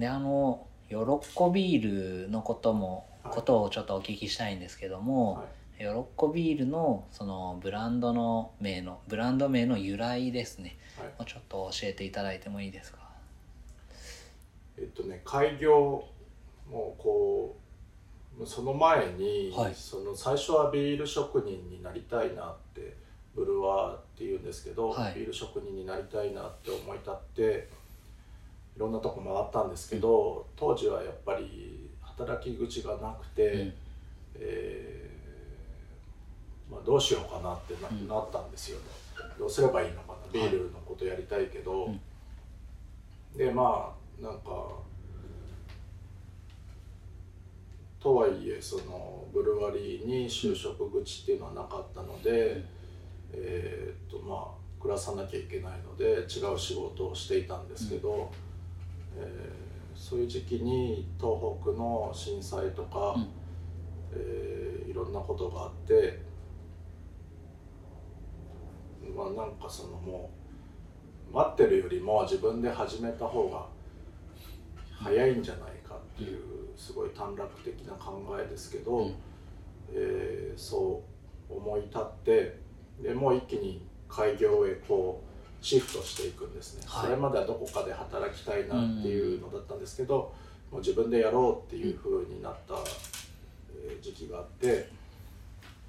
であのヨロッコビールのことも、はい。ことをちょっとお聞きしたいんですけども、はい。ヨロッコビールのそのブランドの名のブランド名の由来ですね。はい。をちょっと教えていただいてもいいですか？えっとね開業もこうその前に、はい。その最初はビール職人になりたいなってブルワーっていうんですけど、はい。ビール職人になりたいなって思い立っていろんなとこ回ったんですけど、当時はやっぱり働き口がなくて、うん。えーまあ、どうしようかなってな,、うん。なったんですよね。どうすればいいのかなビールのことやりたいけど、うん。でまあなんかとはいえそのブルワリーに就職口っていうのはなかったので、うん。えーっとまあ暮らさなきゃいけないので違う仕事をしていたんですけど、えーそういう時期に東北の震災とか、うん。えーいろんなことがあってまあなんかそのもう待ってるよりも自分で始めた方が早いんじゃないかっていうすごい短絡的な考えですけど、うん。えーそう思い立ってでもう一気に開業へこうシフトしていくんですね、はい。それまではどこかで働きたいなっていうのだったんですけど、もう自分でやろうっていう風になった、えー時期があって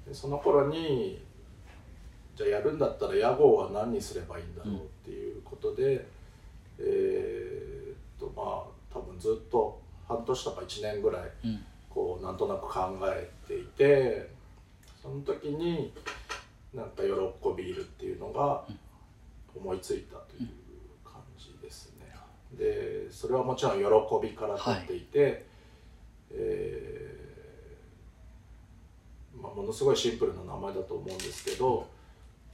でその頃にじゃあやるんだったら屋号は何にすればいいんだろうっていうことで、えーっとまあ多分ずっと半年とか1年ぐらいうん。こうなんとなく考えていてその時になんか「よろっこビール」っていうのが思いついたという感じですね。でそれはもちろん「喜び」から取っていて、えーまあ、ものすごいシンプルな名前だと思うんですけど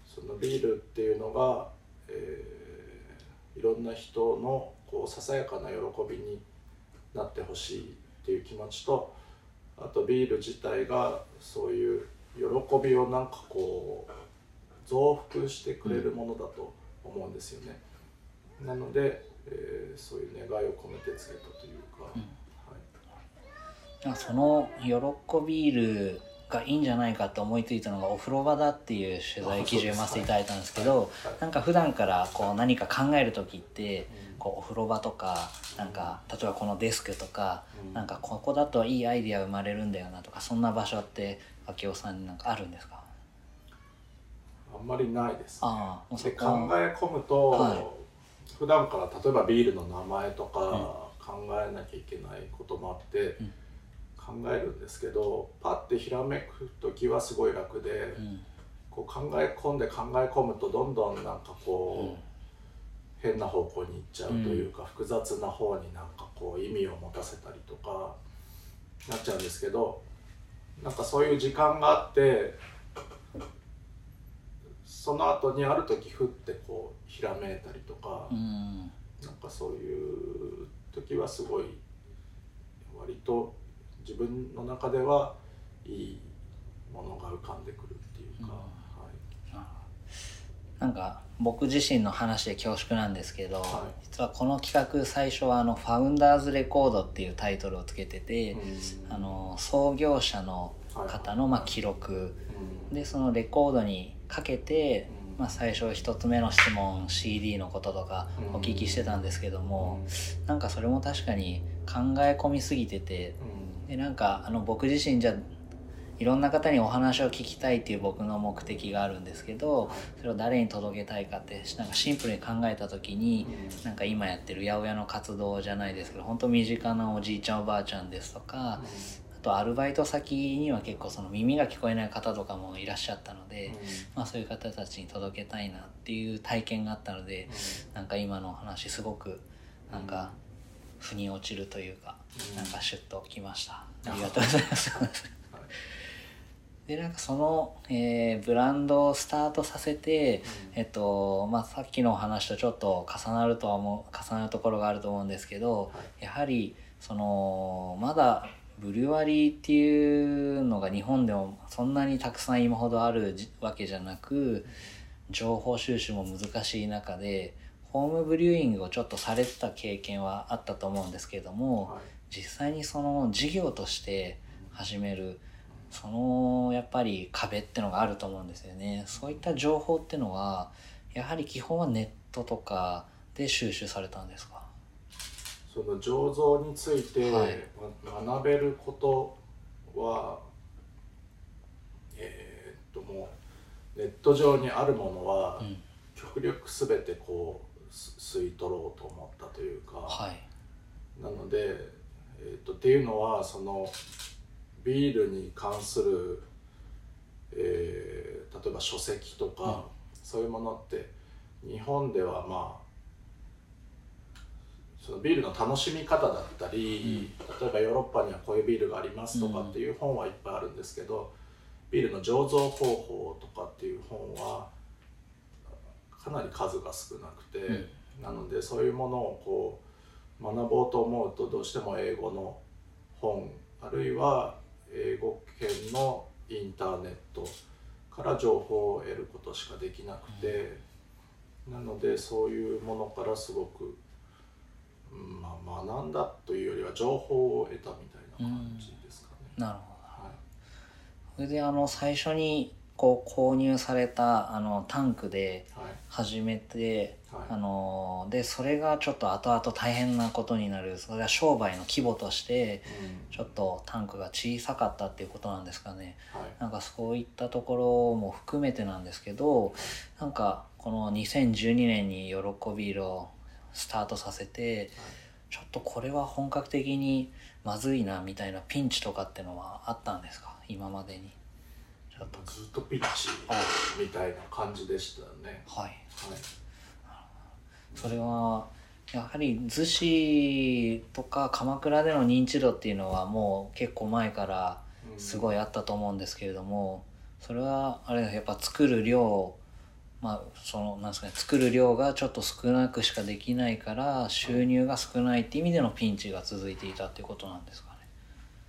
そのビールっていうのが、えーいろんな人のこうささやかな喜びになってほしいっていう気持ちとあとビール自体がそういう喜びをなんかこう増幅してくれるものだと思うんですよね。なので、えーそういう願いを込めてつけたというか、うん。はい、その「よろっこビール」がいいんじゃないかと思いついたのがお風呂場だっていう取材記事を読ませていただいたんですけどはい。なんか普段からこう何か考える時ってうん。こうお風呂場とかなんか例えばこのデスクとかうん。なんかここだといいアイディア生まれるんだよなとかそんな場所って明夫さんになんかあるんですか？あんまりないです、ね。でこ。考え込むと、はい。普段から例えばビールの名前とか考えなきゃいけないこともあってうん。考えるんですけどパッてひらめく時はすごい楽で、うん。こう考え込んで考え込むとどんどんなんかこう、変な方向に行っちゃうというか、複雑な方になんかこう意味を持たせたりとかなっちゃうんですけどなんかそういう時間があってその後にある時ふってこうひらめいたりとか、うん。なんかそういう時はすごい割と自分の中ではいいものが浮かんでくるっていうか、うん。はい。なんか僕自身の話で恐縮なんですけど、は実はこの企画最初はあの「ファウンダーズレコード」っていうタイトルをつけてて、うん。あの創業者の方のまあ記録。うん。でそのレコードにかけて、うん。まあ、最初一つ目の質問 CD のこととかうん。お聞きしてたんですけども、なんかそれも確かに考え込みすぎててうん。でなんかあの僕自身じゃいろんな方にお話を聞きたいっていう僕の目的があるんですけどそれを誰に届けたいかってなんかシンプルに考えた時になんか今やってる八百屋の活動じゃないですけど本当身近なおじいちゃんおばあちゃんですとかあとアルバイト先には結構その耳が聞こえない方とかもいらっしゃったので、まあ、そういう方たちに届けたいなっていう体験があったのでなんか今のお話すごくなんか腑に落ちるというかうん。なんかシュッときました。ありがとうございます。でなんかその、えーブランドをスタートさせて、えっとまあ、さっきのお話とちょっと重なるとは思う重なるところがあると思うんですけど、やはりそのまだブリュワリーっていうのが日本でもそんなにたくさん今ほどあるじわけじゃなく情報収集も難しい中でホームブリューイングをちょっとされてた経験はあったと思うんですけれども、はい。実際にその事業として始めるそのやっぱり壁ってのがあると思うんですよね。そういった情報ってのはやはり基本はネットとかで収集されたんですか？その醸造について学べることは、えーっともうネット上にあるものは、うん。極力全てこうす吸い取ろうと思ったというか、はい。なので、えーっとっていうのはそのビールに関する、えー例えば書籍とか、うん。そういうものって日本ではまあそのビールの楽しみ方だったり、例えばヨーロッパにはこういうビールがありますとかっていう本はいっぱいあるんですけど、ビールの醸造方法とかっていう本はかなり数が少なくて、なのでそういうものをこう学ぼうと思うとどうしても英語の本あるいは英語圏のインターネットから情報を得ることしかできなくて、なのでそういうものからすごく、うんまあ、学んだというよりは情報を得たみたいな感じですかね。なるほど。はい。それであの最初にこう購入されたあのタンクではい。始めて、はい。あのでそれがちょっと後々大変なことになるそれは商売の規模としてうん。ちょっとタンクが小さかったっていうことなんですかね。はい。なんかそういったところも含めてなんですけどなんかこの2012年に「喜び色」をスタートさせてちょっとこれは本格的にまずいなみたいなピンチとかってのはあったんですか？今までに。ちょっと。ずっとピッチみたいな感じでしたね。はい。はい。それはやはり逗子とか鎌倉での認知度っていうのはもう結構前からすごいあったと思うんですけれどもそれはあれだやっぱ作る量まあそのなんですかね作る量がちょっと少なくしかできないから収入が少ないって意味でのピンチが続いていたっていうことなんですかね。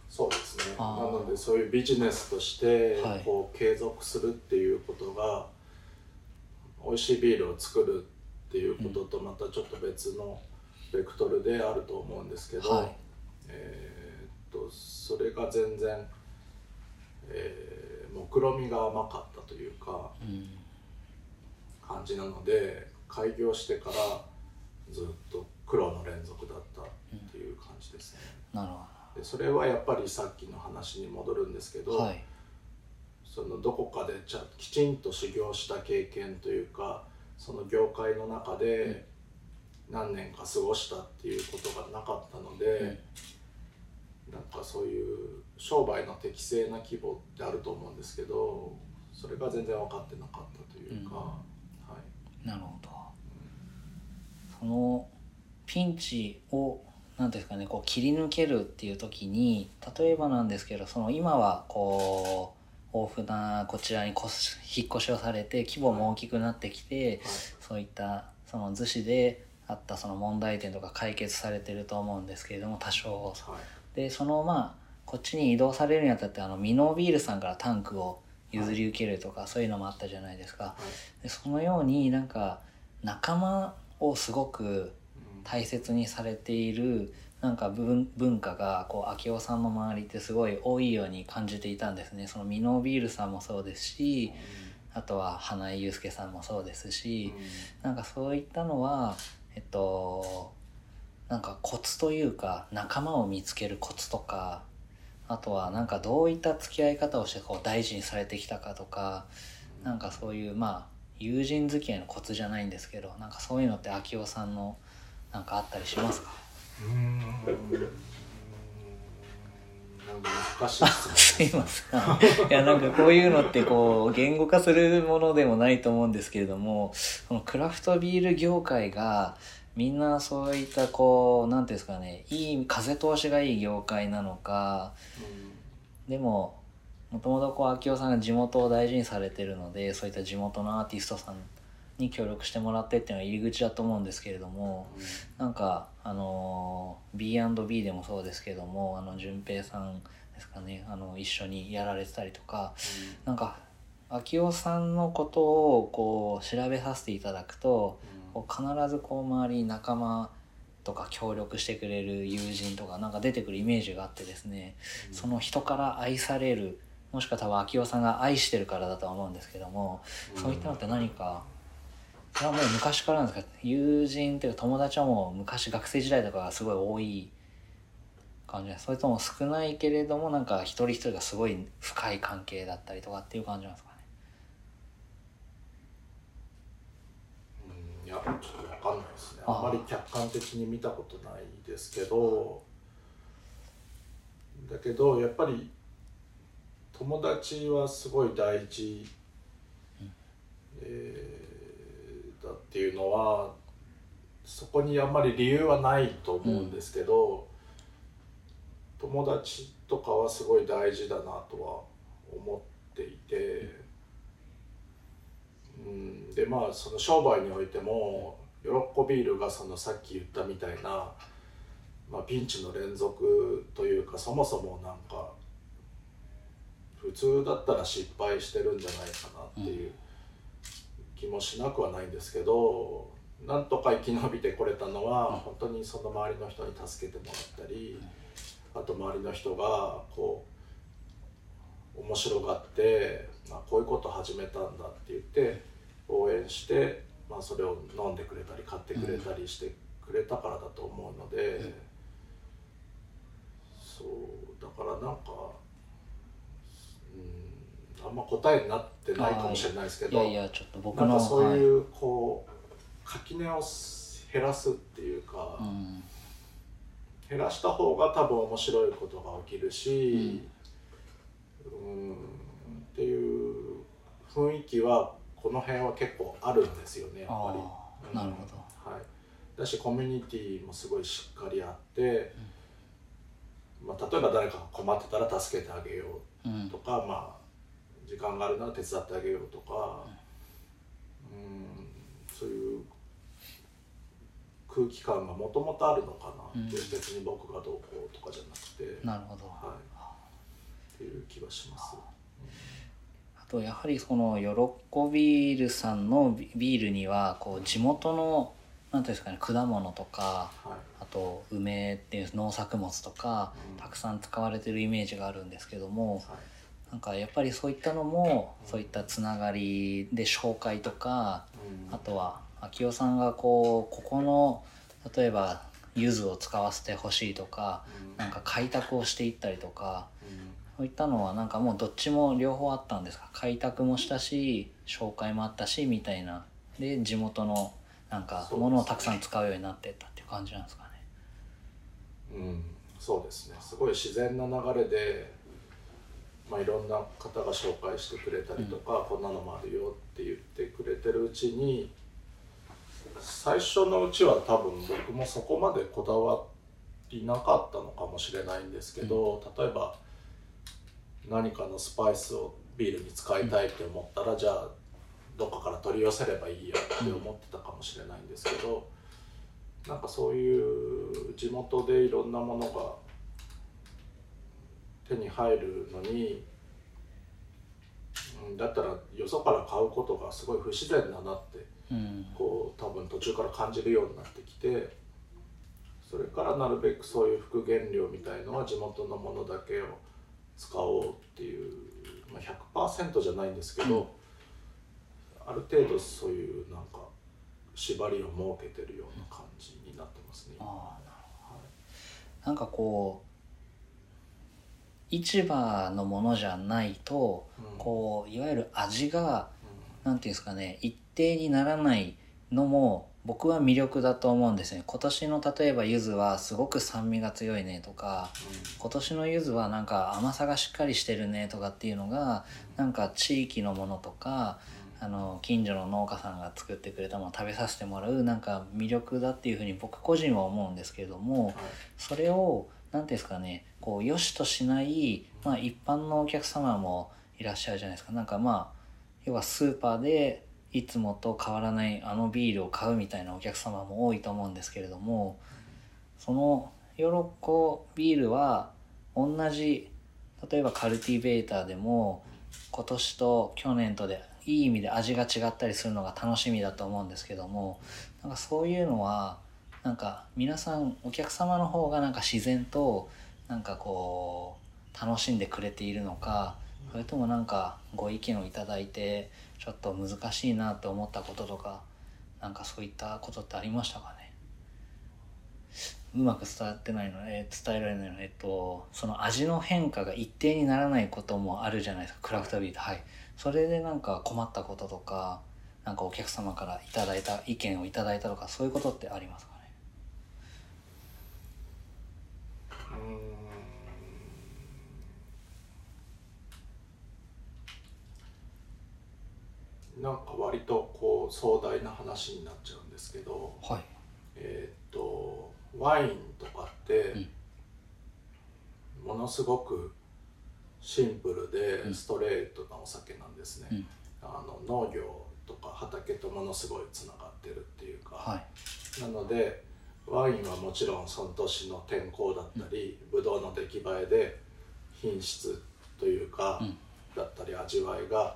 そうですね。なのでそういうビジネスとしてはい。こう継続するっていうことが、美味しいビールを作るっていうこととまたちょっと別のベクトルであると思うんですけど、はい。えーっとそれが全然、えー目論みが甘かったというかうん感じなので開業してからずっと苦労の連続だったっていう感じですね。なるほでそれはやっぱりさっきの話に戻るんですけど、どはい。そのどこかでちゃきちんと修行した経験というかその業界の中で何年か過ごしたっていうことがなかったので、なんかそういう商売の適正な規模ってあると思うんですけどそれが全然分かってなかったというか、なるほど。そのピンチを何ですかねこう切り抜けるっていう時に例えばなんですけどその今はこう豊富なこちらに引っ越しをされて規模も大きくなってきて、そういったその逗子であったその問題点とか解決されてると思うんですけれども多少。はい。でそのまあこっちに移動されるにあたってあのミノービールさんからタンクを譲り受けるとか、そういうのもあったじゃないですか。はい。でそのようになんか仲間をすごくうん大切にされているなんか文文化がこう明夫さんの周りってすごい多いように感じていたんですね。そのミノービールさんもそうですしあとは花井祐介さんもそうですしなんかそういったのはえっとなんかコツというか仲間を見つけるコツとかあとはなんかどういった付き合い方をしてこう大事にされてきたかとかなんかそういうまあ友人付き合いのコツじゃないんですけどなんかそういうのって明夫さんのなんかあったりしますか？うーん。なんか難しい すいません。いやなんかこういうのってこう言語化するものでもないと思うんですけれどもこのクラフトビール業界がみんなそういったこうなんていうんですかねいい風通しがいい業界なのかでももともとこう明夫さんが地元を大事にされてるのでそういった地元のアーティストさんに協力してもらってっていうのは入り口だと思うんですけれどもなんかあの B&B でもそうですけどもあの順平さんですかねあの一緒にやられてたりとかなんか明夫さんのことをこう調べさせていただくとこう必ずこう周りに仲間とか協力してくれる友人とかなんか出てくるイメージがあってですね、その人から愛されるもしくは多分秋夫さんが愛してるからだとは思うんですけども、そういったのって何かそれはもう昔からなんですか？友人っていうか友達はもう昔学生時代とかがすごい多い感じそれとも少ないけれどもなんか一人一人がすごい深い関係だったりとかっていう感じなんですかねうんいやちょっと分かんないですね。あ。んまり客観的に見たことないですけどだけどやっぱり友達はすごい大事、えーだっていうのはそこにあんまり理由はないと思うんですけど、友達とかはすごい大事だなとは思っていて、うん、でまあその商売においても喜ビールがそのさっき言ったみたいな、まあ、ピンチの連続というかそもそもなんか普通だったら失敗してるんじゃないかなっていう気もしなくはないんですけどなんとか生き延びてこれたのは本当にその周りの人に助けてもらったりあと周りの人がこう面白がって、まあ、こういうこと始めたんだって言って応援して、まあ、それを飲んでくれたり買ってくれたりしてくれたからだと思うので、そうだからなんか、うん、あんま答えになってないかもしれないですけどいやいやちょっと僕なんのかそういはうこう垣根を減らすっていうか。いうん。減らした方が多分面白いことが起きるし、うん、っていう雰囲気はこの辺は結構あるんですよねやっぱり。なるほど。はい、だしコミュニティもすごいしっかりあって、まあ、例えば誰かが困ってたら助けてあげよううん。とか、まあ、時間があるなら手伝ってあげようとか、うん、そういう空気感がもともとあるのかなって、うん。別に僕がどうこうとかじゃなくて、なるほど。はい、っていう気はします。あとやはりその喜ビールさんのビビールにはこう地元のなんていうんですかね果物とかはい。あと梅っていう農作物とかうん。たくさん使われてるイメージがあるんですけどもはい。なんかやっぱりそういったのもうんそういったつながりで紹介とかうん。あとは秋代さんがこうここの例えば柚子を使わせてほしいとかうん。なんか開拓をしていったりとかうんそういったのはなんかもうどっちも両方あったんですか？開拓もしたし紹介もあったしみたいな。で地元のなんかものをたくさん使うようになってったっていう感じなんですかね。うん、そうですね。すごい自然な流れで、まあ、いろんな方が紹介してくれたりとか、こんなのもあるよって言ってくれてるうちに最初のうちは多分僕もそこまでこだわりなかったのかもしれないんですけど、例えば何かのスパイスをビールに使いたいって思ったら、じゃあどっかから取り寄せればいいやって思ってたかもしれないんですけど。なんかそういう地元でいろんなものが手に入るのに、うん、だったらよそから買うことがすごい不自然だなってうんこう多分途中から感じるようになってきてそれからなるべくそういう復元料みたいのは地元のものだけを使おうっていう、まあ、100%じゃないんですけど、ある程度そういうなんか縛りを設けてるような感じになってますね。ああなるほど。なんかこう市場のものじゃないとうん。こういわゆる味がうん。なんていうんですかね一定にならないのも僕は魅力だと思うんですね。今年の例えば柚子はすごく酸味が強いねとか今年の柚子はなんか甘さがしっかりしてるねとかっていうのがなんか地域のものとかあの近所の農家さんが作ってくれたものを食べさせてもらうなんか魅力だっていうふうに僕個人は思うんですけれどもはい。それを何ていうんですかねこう良しとしない、まあ、一般のお客様もいらっしゃるじゃないですか。なんかまあ要はスーパーでいつもと変わらないあのビールを買うみたいなお客様も多いと思うんですけれどもそのヨロッコビールは同じ例えばカルティベーターでも今年と去年とでいい意味で味が違ったりするのが楽しみだと思うんですけどもなんかそういうのはなんか皆さんお客様の方がなんか自然となんかこう楽しんでくれているのかそれともなんかご意見をいただいてちょっと難しいなって思ったこととかなんかそういったことってありましたかね？うまく伝わってないの、えー伝えられないの？えっとその味の変化が一定にならないこともあるじゃないですか。クラフトビール。はい。それでなんか困ったこととかなんかお客様からいただいた意見をいただいたとかそういうことってありますかね？うん。なんか割とこう壮大な話になっちゃうんですけどはい。えーっとワインとかってものすごくシンプルうん。でストレートなお酒なんですね、うん。あの農業とか畑とものすごいつながってるっていうか、はい。なのでワインはもちろんその年の天候だったり、ブドウの出来栄えで品質というか、うん。だったり味わいが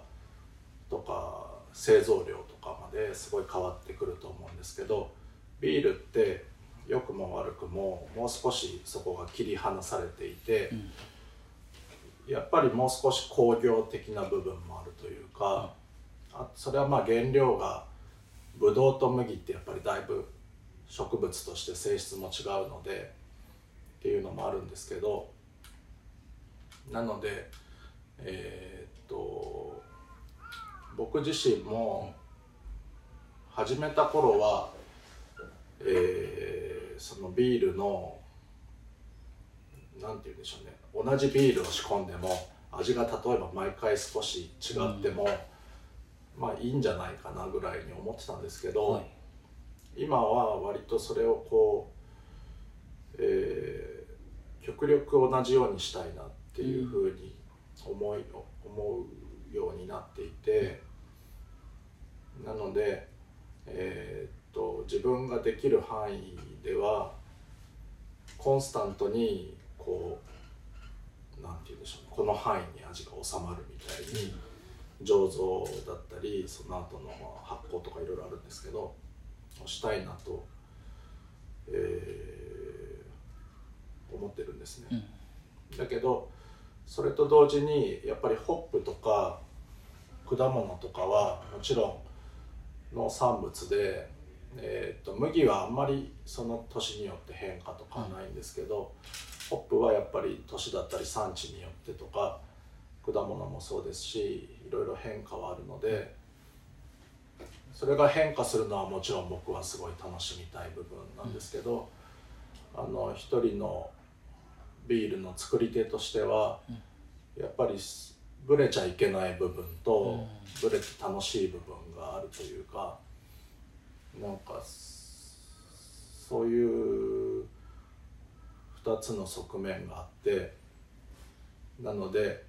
とか製造量とかまですごい変わってくると思うんですけどビールって良くも悪くももう少しそこが切り離されていて、うん。やっぱりもう少し工業的な部分もあるというか、あそれはまあ原料がブドウと麦ってやっぱりだいぶ植物として性質も違うのでっていうのもあるんですけどなのでえーっと僕自身も始めた頃は、えーそのビールのなんて言うんでしょうね。同じビールを仕込んでも味が例えば毎回少し違っても、まあいいんじゃないかなぐらいに思ってたんですけど、はい。今は割とそれをこう、えー極力同じようにしたいなっていうふうに思い、思うようになっていてなので、えーっと自分ができる範囲ではコンスタントにこうなんて言うんでしょうねこの範囲に味が収まるみたいに醸造だったりその後のまあ発酵とかいろいろあるんですけどしたいなと、えー思ってるんですね。うんだけどそれと同時にやっぱりホップとか果物とかはもちろん農産物で、えー、と麦はあんまりその年によって変化とかはないんですけど、ホップはやっぱり年だったり産地によってとか果物もそうですしいろいろ変化はあるのでそれが変化するのはもちろん僕はすごい楽しみたい部分なんですけど、あの一人のビールの作り手としては、やっぱりすブレちゃいけない部分と、ブレて楽しい部分があるというかなんかすそういう2つの側面があってなので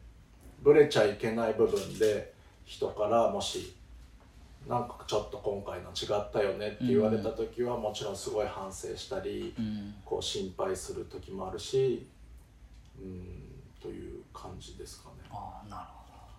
ブレちゃいけない部分で人からもしなんかちょっと今回の違ったよねって言われた時はもちろんすごい反省したり、うん。こう心配する時もあるしうんという感じですかね。ああなる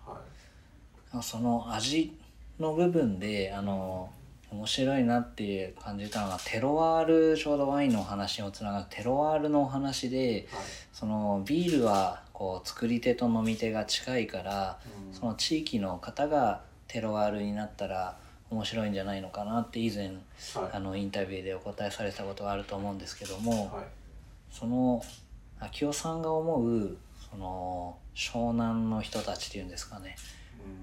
ほはい。どその味の部分であの面白いなって感じたのがテロワールちょうどワインのお話にもつながるテロワールのお話ではい。そのビールはこう作り手と飲み手が近いからうん。その地域の方がテロワールになったら面白いんじゃないのかなって以前はい。あのインタビューでお答えされたことがあると思うんですけども、はい。その秋夫さんが思うその湘南の人たちっていうんですかね。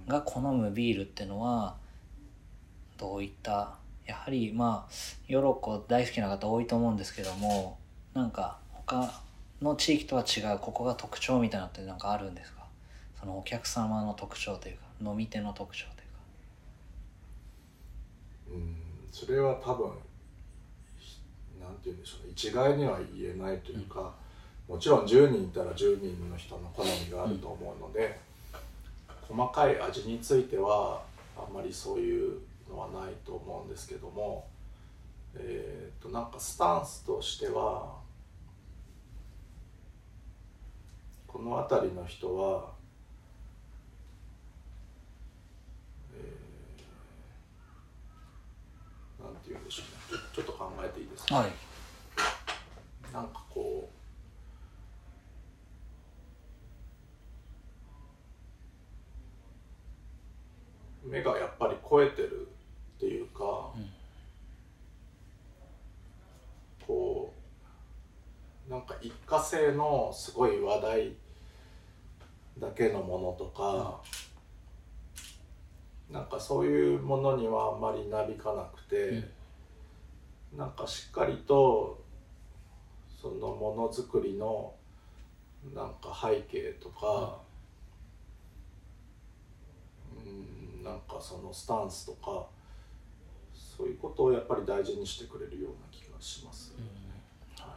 うん。が好むビールってのはどういったやはりまあヨロッコ大好きな方多いと思うんですけどもなんか他の地域とは違うここが特徴みたいなのってなんかあるんですか？そのお客様の特徴というか飲み手の特徴というか。うんそれは多分ひなんて言うんでしょうね。一概には言えないというか、もちろん10人いたら10人の人の好みがあると思うので、細かい味についてはあんまりそういうのはないと思うんですけどもえっ、となんかスタンスとしてはこの辺りの人は、えーなんて言うんでしょうね。ちょっと考えていいですか、はい。なんかこう目がやっぱり超えてるっていうか、うんこうなんか一過性のすごい話題だけのものとか、なんかそういうものにはあんまりなびかなくて、なんかしっかりとそのものづくりのなんか背景とか、うん、なんかそのスタンスとかそういうことをやっぱり大事にしてくれるような気がします。はい。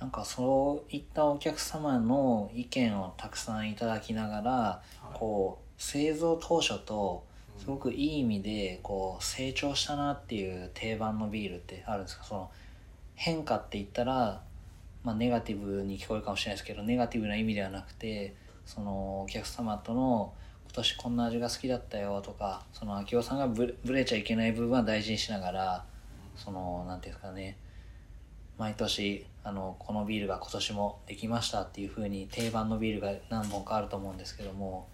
なんかそういったお客様の意見をたくさんいただきながら、はい。こう製造当初とすごくいい意味でこう成長したなっていう定番のビールってあるんですか？その変化って言ったら、まあ、ネガティブに聞こえるかもしれないですけどネガティブな意味ではなくてそのお客様との今年こんな味が好きだったよとかその明夫さんがぶれちゃいけない部分は大事にしながらそのなんていうんですかね毎年あのこのビールが今年もできましたっていう風に定番のビールが何本かあると思うんですけども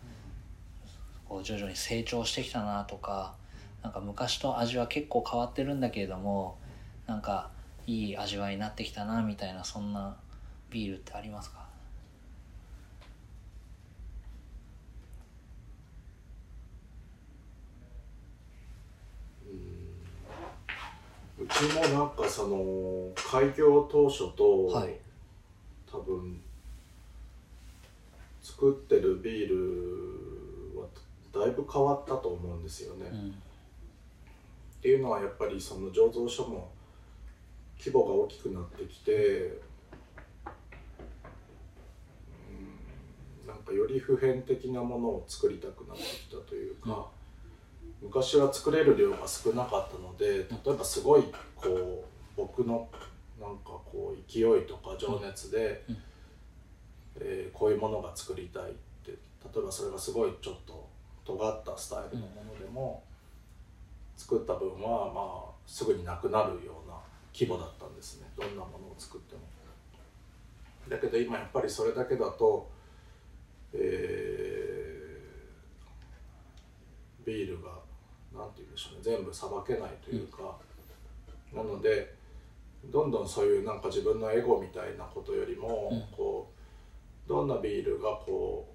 こう徐々に成長してきたなとかなんか昔と味は結構変わってるんだけれどもなんかいい味わいになってきたなみたいなそんなビールってありますかうちもなんかその開業当初と、はい。多分作ってるビールはだいぶ変わったと思うんですよね。うん。っていうのはやっぱりその醸造所も規模が大きくなってきて、うん、なんかより普遍的なものを作りたくなってきたというか、昔は作れる量が少なかったので例えばすごいこう僕のなんかこう勢いとか情熱で、うんえーこういうものが作りたいって例えばそれがすごいちょっと尖ったスタイルのものでも、作った分はまあすぐになくなるような規模だったんですねどんなものを作っても。だけど今やっぱりそれだけだと、えービールがなんて言うんでしょうね。全部さばけないというか、なのでどんどんそういうなんか自分のエゴみたいなことよりも、うん。こうどんなビールがこ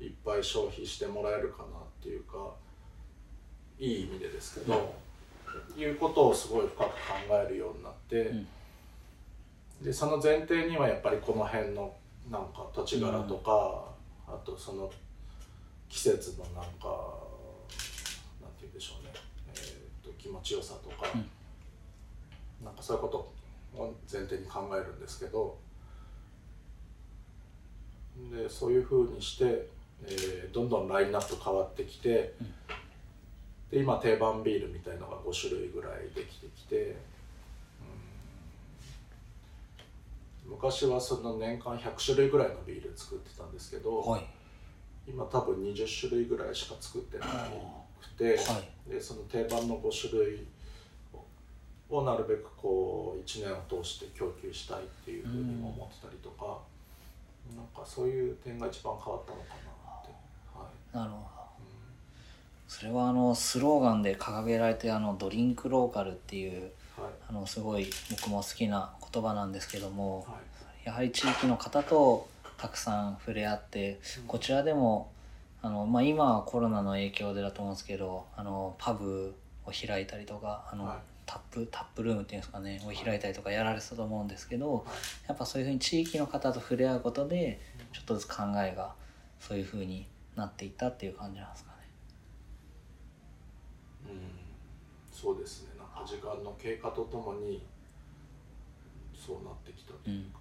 ういっぱい消費してもらえるかなっていうかいい意味でですけど、いうことをすごい深く考えるようになって、うん。でその前提にはやっぱりこの辺のなんか土地柄とか、あとその季節のなんかなんて言うんでしょうね、えー、と気持ちよさとか、うん。なんかそういうことを前提に考えるんですけどでそういうふうにして、えーどんどんラインナップ変わってきて、で今定番ビールみたいのが5種類ぐらいできてきて、うん。昔はその年間100種類ぐらいのビール作ってたんですけど、はい。今多分20種類ぐらいしか作ってなくて、はい。でその定番の5種類をなるべくこう1年を通して供給したいっていうふうにも思ってたりとか、なんかそういう点が一番変わったのかなって。はい。なるほど。それはあのスローガンで掲げられてあのドリンクローカルっていうはい。あのすごい僕も好きな言葉なんですけども、はい。やはり地域の方とたくさん触れ合ってこちらでもあの、まあ、今はコロナの影響でだと思うんですけどあのパブを開いたりとかあの、はい。タップタップルームっていうんですかねを開いたりとかやられてたと思うんですけどやっぱそういうふうに地域の方と触れ合うことでちょっとずつ考えがそういうふうになっていったっていう感じなんですかね。うん、そうですね。なんか時間の経過とともにそうなってきたというか、